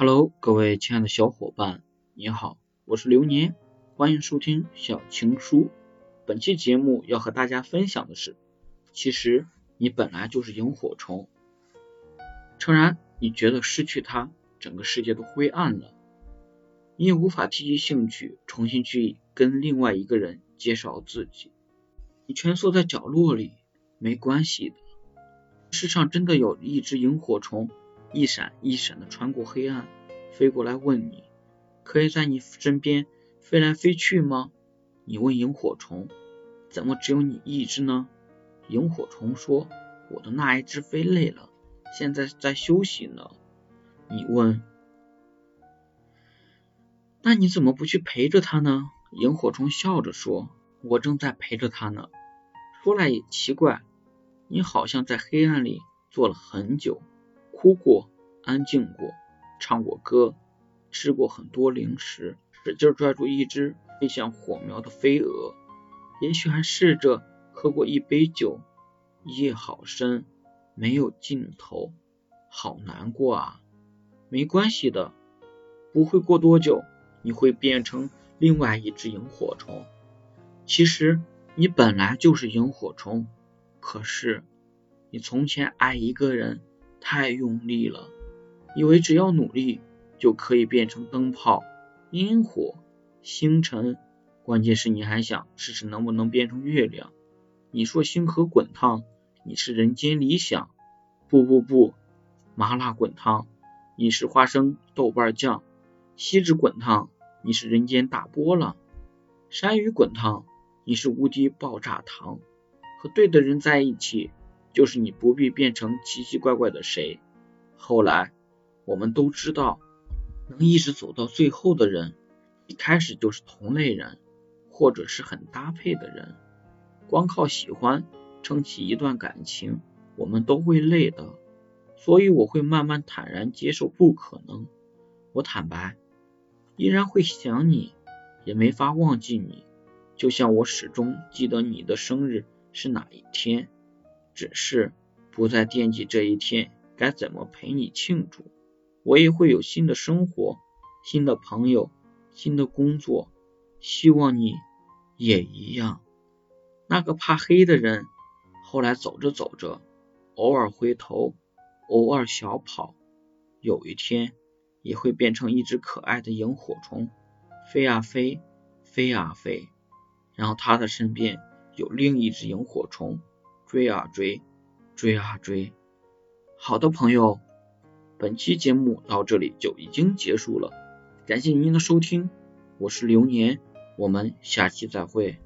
Hello，各位亲爱的小伙伴，你好，我是流年，欢迎收听小情书。本期节目要和大家分享的是，其实你本来就是萤火虫。诚然，你觉得失去它，整个世界都灰暗了，你也无法提起兴趣重新去跟另外一个人介绍自己。你蜷缩在角落里，没关系的。世上真的有一只萤火虫，一闪一闪的穿过黑暗，飞过来问你，可以在你身边飞来飞去吗？你问萤火虫，怎么只有你一只呢？萤火虫说，我的那一只飞累了，现在在休息呢。你问，那你怎么不去陪着它呢？萤火虫笑着说，我正在陪着它呢。说来也奇怪，你好像在黑暗里坐了很久，哭过，安静过，唱过歌，吃过很多零食，使劲拽住一只飞向火苗的飞蛾，也许还试着喝过一杯酒。夜好深，没有尽头，好难过啊！没关系的，不会过多久，你会变成另外一只萤火虫。其实。你本来就是萤火虫，可是你从前爱一个人太用力了，以为只要努力就可以变成灯泡、烟火、星辰，关键是你还想试试能不能变成月亮。你说星河滚烫，你是人间理想。不不不，麻辣滚烫，你是花生豆瓣酱。锡纸滚烫，你是人间大波浪。山芋滚烫。你是无敌爆炸糖，和对的人在一起，就是你不必变成奇奇怪怪的谁。后来我们都知道，能一直走到最后的人，一开始就是同类人，或者是很搭配的人。光靠喜欢撑起一段感情，我们都会累的。所以我会慢慢坦然接受不可能。我坦白，依然会想你，也没法忘记你。就像我始终记得你的生日是哪一天，只是不再惦记这一天该怎么陪你庆祝。我也会有新的生活、新的朋友、新的工作，希望你也一样。那个怕黑的人，后来走着走着，偶尔回头，偶尔小跑，有一天也会变成一只可爱的萤火虫，飞啊飞，飞啊飞。然后他的身边有另一只萤火虫，追啊追，追啊追。好的朋友，本期节目到这里就已经结束了，感谢您的收听，我是流年，我们下期再会。